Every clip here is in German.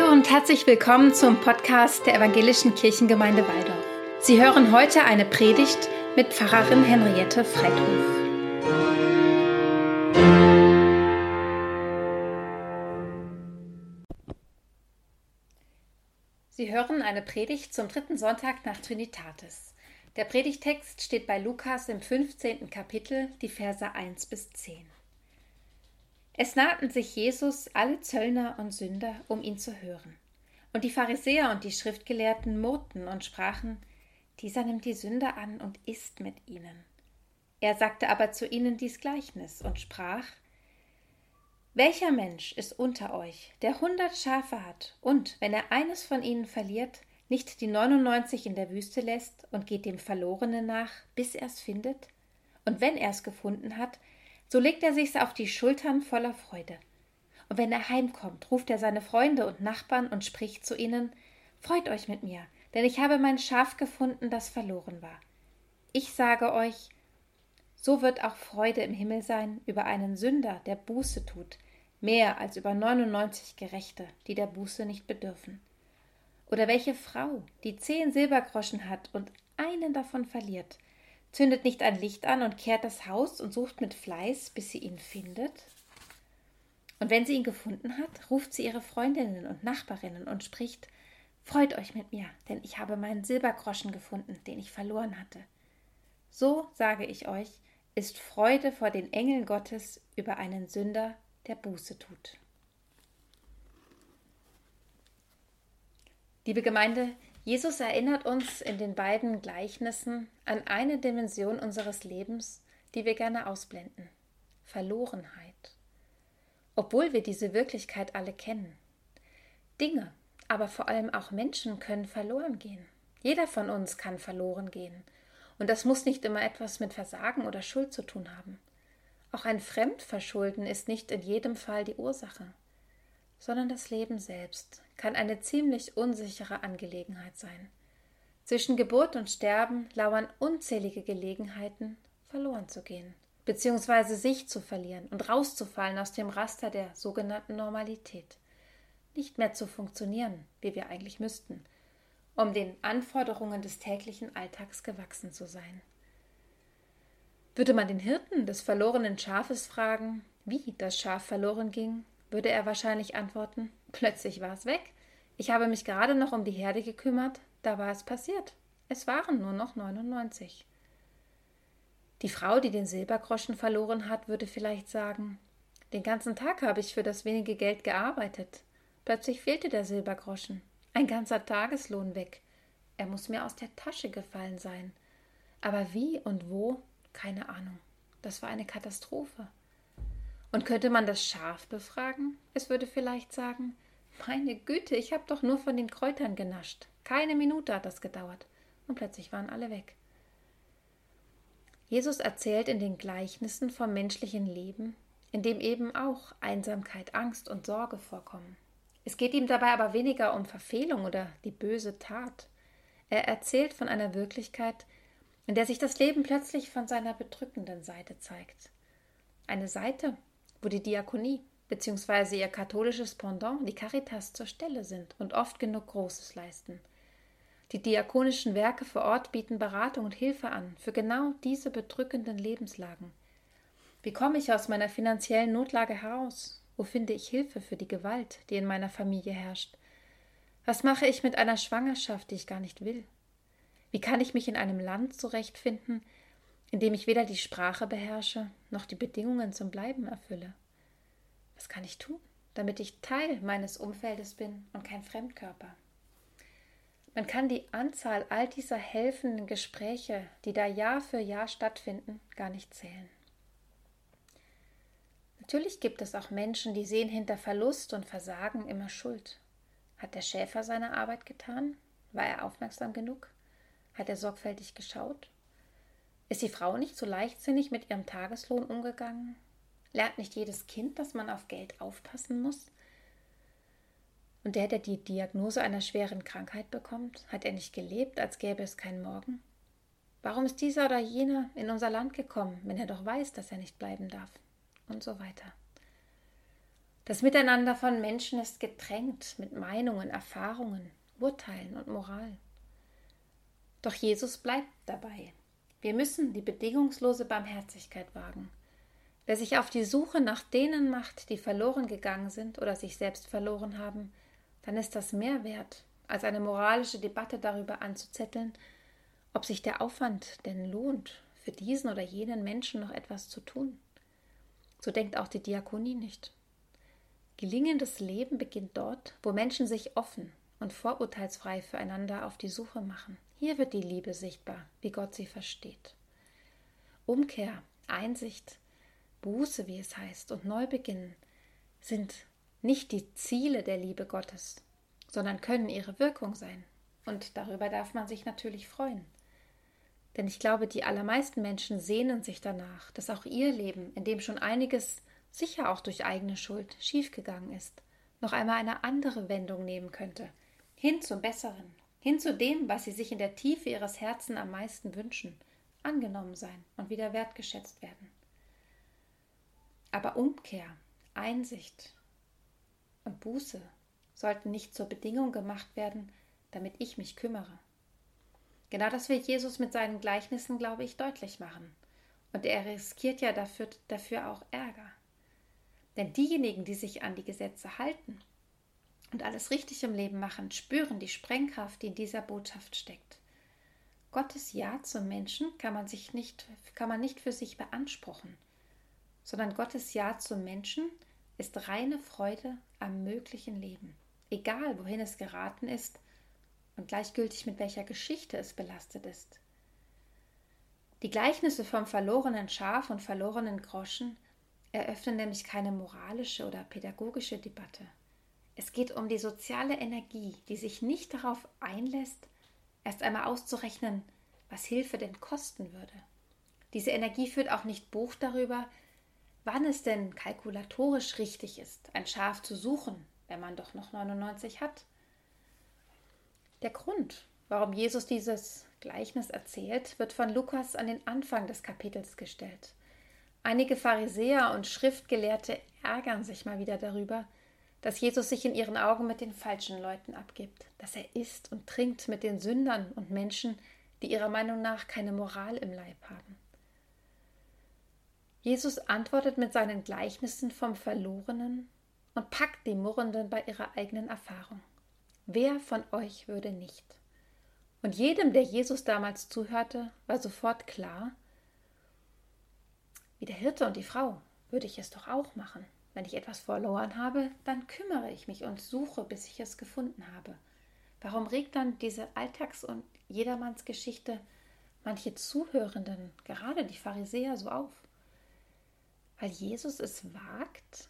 Hallo und herzlich willkommen zum Podcast der Evangelischen Kirchengemeinde Waldorf. Sie hören heute eine Predigt mit Pfarrerin Henriette Freithof. Sie hören eine Predigt zum dritten Sonntag nach Trinitatis. Der Predigtext steht bei Lukas im 15. Kapitel, die Verse 1 bis 10. Es nahten sich Jesus alle Zöllner und Sünder, um ihn zu hören. Und die Pharisäer und die Schriftgelehrten murrten und sprachen, dieser nimmt die Sünder an und isst mit ihnen. Er sagte aber zu ihnen dies Gleichnis und sprach, welcher Mensch ist unter euch, der hundert Schafe hat und, wenn er eines von ihnen verliert, nicht die neunundneunzig in der Wüste lässt und geht dem Verlorenen nach, bis er's findet? Und wenn er's gefunden hat, so legt er sich's auf die Schultern voller Freude. Und wenn er heimkommt, ruft er seine Freunde und Nachbarn und spricht zu ihnen Freut euch mit mir, denn ich habe mein Schaf gefunden, das verloren war. Ich sage euch, so wird auch Freude im Himmel sein über einen Sünder, der Buße tut, mehr als über neunundneunzig Gerechte, die der Buße nicht bedürfen. Oder welche Frau, die zehn Silbergroschen hat und einen davon verliert, zündet nicht ein Licht an und kehrt das Haus und sucht mit Fleiß, bis sie ihn findet? Und wenn sie ihn gefunden hat, ruft sie ihre Freundinnen und Nachbarinnen und spricht Freut euch mit mir, denn ich habe meinen Silbergroschen gefunden, den ich verloren hatte. So, sage ich euch, ist Freude vor den Engeln Gottes über einen Sünder, der Buße tut. Liebe Gemeinde, Jesus erinnert uns in den beiden Gleichnissen an eine Dimension unseres Lebens, die wir gerne ausblenden Verlorenheit. Obwohl wir diese Wirklichkeit alle kennen. Dinge, aber vor allem auch Menschen können verloren gehen. Jeder von uns kann verloren gehen. Und das muss nicht immer etwas mit Versagen oder Schuld zu tun haben. Auch ein Fremdverschulden ist nicht in jedem Fall die Ursache sondern das Leben selbst kann eine ziemlich unsichere Angelegenheit sein. Zwischen Geburt und Sterben lauern unzählige Gelegenheiten, verloren zu gehen, beziehungsweise sich zu verlieren und rauszufallen aus dem Raster der sogenannten Normalität, nicht mehr zu funktionieren, wie wir eigentlich müssten, um den Anforderungen des täglichen Alltags gewachsen zu sein. Würde man den Hirten des verlorenen Schafes fragen, wie das Schaf verloren ging, würde er wahrscheinlich antworten, plötzlich war es weg. Ich habe mich gerade noch um die Herde gekümmert, da war es passiert. Es waren nur noch 99. Die Frau, die den Silbergroschen verloren hat, würde vielleicht sagen, den ganzen Tag habe ich für das wenige Geld gearbeitet. Plötzlich fehlte der Silbergroschen. Ein ganzer Tageslohn weg. Er muss mir aus der Tasche gefallen sein. Aber wie und wo? Keine Ahnung. Das war eine Katastrophe. Und könnte man das Schaf befragen? Es würde vielleicht sagen, meine Güte, ich habe doch nur von den Kräutern genascht. Keine Minute hat das gedauert. Und plötzlich waren alle weg. Jesus erzählt in den Gleichnissen vom menschlichen Leben, in dem eben auch Einsamkeit, Angst und Sorge vorkommen. Es geht ihm dabei aber weniger um Verfehlung oder die böse Tat. Er erzählt von einer Wirklichkeit, in der sich das Leben plötzlich von seiner bedrückenden Seite zeigt. Eine Seite, wo die Diakonie bzw. ihr katholisches Pendant, die Caritas, zur Stelle sind und oft genug Großes leisten. Die diakonischen Werke vor Ort bieten Beratung und Hilfe an für genau diese bedrückenden Lebenslagen. Wie komme ich aus meiner finanziellen Notlage heraus? Wo finde ich Hilfe für die Gewalt, die in meiner Familie herrscht? Was mache ich mit einer Schwangerschaft, die ich gar nicht will? Wie kann ich mich in einem Land zurechtfinden, indem ich weder die Sprache beherrsche noch die Bedingungen zum Bleiben erfülle? Was kann ich tun, damit ich Teil meines Umfeldes bin und kein Fremdkörper? Man kann die Anzahl all dieser helfenden Gespräche, die da Jahr für Jahr stattfinden, gar nicht zählen. Natürlich gibt es auch Menschen, die sehen hinter Verlust und Versagen immer Schuld. Hat der Schäfer seine Arbeit getan? War er aufmerksam genug? Hat er sorgfältig geschaut? Ist die Frau nicht so leichtsinnig mit ihrem Tageslohn umgegangen? Lernt nicht jedes Kind, dass man auf Geld aufpassen muss? Und der, der die Diagnose einer schweren Krankheit bekommt, hat er nicht gelebt, als gäbe es keinen Morgen? Warum ist dieser oder jener in unser Land gekommen, wenn er doch weiß, dass er nicht bleiben darf? Und so weiter. Das Miteinander von Menschen ist getränkt mit Meinungen, Erfahrungen, Urteilen und Moral. Doch Jesus bleibt dabei. Wir müssen die bedingungslose Barmherzigkeit wagen. Wer sich auf die Suche nach denen macht, die verloren gegangen sind oder sich selbst verloren haben, dann ist das mehr wert, als eine moralische Debatte darüber anzuzetteln, ob sich der Aufwand denn lohnt, für diesen oder jenen Menschen noch etwas zu tun. So denkt auch die Diakonie nicht. Gelingendes Leben beginnt dort, wo Menschen sich offen und vorurteilsfrei füreinander auf die Suche machen. Hier wird die Liebe sichtbar, wie Gott sie versteht. Umkehr, Einsicht, Buße, wie es heißt, und Neubeginn sind nicht die Ziele der Liebe Gottes, sondern können ihre Wirkung sein. Und darüber darf man sich natürlich freuen. Denn ich glaube, die allermeisten Menschen sehnen sich danach, dass auch ihr Leben, in dem schon einiges, sicher auch durch eigene Schuld, schiefgegangen ist, noch einmal eine andere Wendung nehmen könnte, hin zum Besseren, hin zu dem, was sie sich in der Tiefe ihres Herzens am meisten wünschen, angenommen sein und wieder wertgeschätzt werden. Aber Umkehr, Einsicht und Buße sollten nicht zur Bedingung gemacht werden, damit ich mich kümmere. Genau das will Jesus mit seinen Gleichnissen, glaube ich, deutlich machen. Und er riskiert ja dafür, dafür auch Ärger. Denn diejenigen, die sich an die Gesetze halten, und alles richtig im Leben machen, spüren die Sprengkraft, die in dieser Botschaft steckt. Gottes Ja zum Menschen kann man, sich nicht, kann man nicht für sich beanspruchen, sondern Gottes Ja zum Menschen ist reine Freude am möglichen Leben, egal wohin es geraten ist und gleichgültig mit welcher Geschichte es belastet ist. Die Gleichnisse vom verlorenen Schaf und verlorenen Groschen eröffnen nämlich keine moralische oder pädagogische Debatte. Es geht um die soziale Energie, die sich nicht darauf einlässt, erst einmal auszurechnen, was Hilfe denn kosten würde. Diese Energie führt auch nicht Buch darüber, wann es denn kalkulatorisch richtig ist, ein Schaf zu suchen, wenn man doch noch 99 hat. Der Grund, warum Jesus dieses Gleichnis erzählt, wird von Lukas an den Anfang des Kapitels gestellt. Einige Pharisäer und Schriftgelehrte ärgern sich mal wieder darüber, dass Jesus sich in ihren Augen mit den falschen Leuten abgibt, dass er isst und trinkt mit den Sündern und Menschen, die ihrer Meinung nach keine Moral im Leib haben. Jesus antwortet mit seinen Gleichnissen vom Verlorenen und packt die Murrenden bei ihrer eigenen Erfahrung. Wer von euch würde nicht? Und jedem, der Jesus damals zuhörte, war sofort klar, wie der Hirte und die Frau würde ich es doch auch machen. Wenn ich etwas verloren habe, dann kümmere ich mich und suche, bis ich es gefunden habe. Warum regt dann diese Alltags- und Jedermannsgeschichte manche Zuhörenden, gerade die Pharisäer, so auf? Weil Jesus es wagt,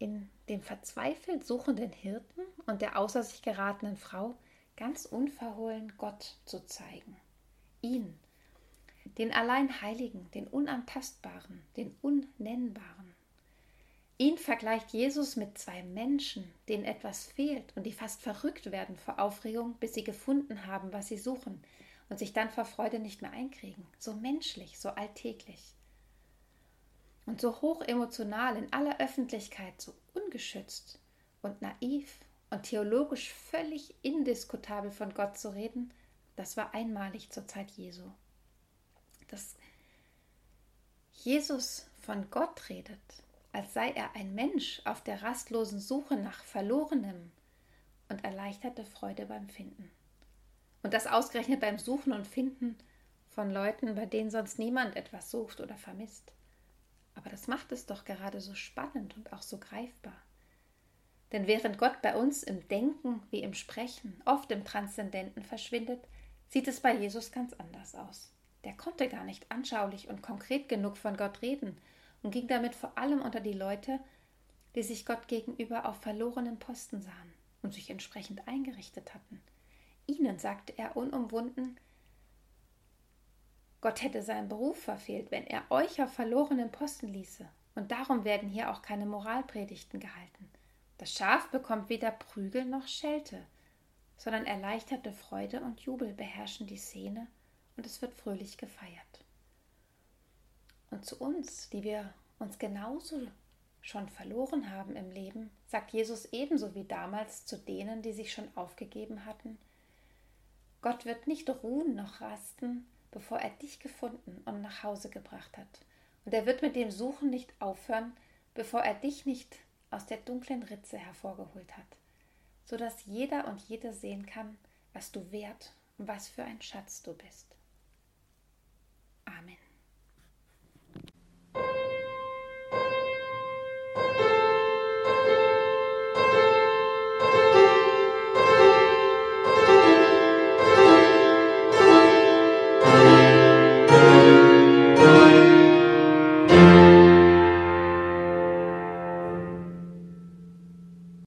in dem verzweifelt suchenden Hirten und der außer sich geratenen Frau ganz unverhohlen Gott zu zeigen. Ihn, den allein Heiligen, den Unantastbaren, den Unnennbaren. Ihn vergleicht Jesus mit zwei Menschen, denen etwas fehlt und die fast verrückt werden vor Aufregung, bis sie gefunden haben, was sie suchen und sich dann vor Freude nicht mehr einkriegen. So menschlich, so alltäglich. Und so hoch emotional in aller Öffentlichkeit, so ungeschützt und naiv und theologisch völlig indiskutabel von Gott zu reden, das war einmalig zur Zeit Jesu. Dass Jesus von Gott redet, als sei er ein Mensch auf der rastlosen Suche nach Verlorenem und erleichterte Freude beim Finden. Und das ausgerechnet beim Suchen und Finden von Leuten, bei denen sonst niemand etwas sucht oder vermisst. Aber das macht es doch gerade so spannend und auch so greifbar. Denn während Gott bei uns im Denken wie im Sprechen, oft im Transzendenten verschwindet, sieht es bei Jesus ganz anders aus. Der konnte gar nicht anschaulich und konkret genug von Gott reden und ging damit vor allem unter die Leute, die sich Gott gegenüber auf verlorenen Posten sahen und sich entsprechend eingerichtet hatten. Ihnen sagte er unumwunden, Gott hätte seinen Beruf verfehlt, wenn er euch auf verlorenen Posten ließe. Und darum werden hier auch keine Moralpredigten gehalten. Das Schaf bekommt weder Prügel noch Schelte, sondern erleichterte Freude und Jubel beherrschen die Szene und es wird fröhlich gefeiert. Und zu uns, die wir uns genauso schon verloren haben im Leben, sagt Jesus ebenso wie damals zu denen, die sich schon aufgegeben hatten. Gott wird nicht ruhen noch rasten, bevor er dich gefunden und nach Hause gebracht hat. Und er wird mit dem Suchen nicht aufhören, bevor er dich nicht aus der dunklen Ritze hervorgeholt hat, so dass jeder und jede sehen kann, was du wert und was für ein Schatz du bist. Amen.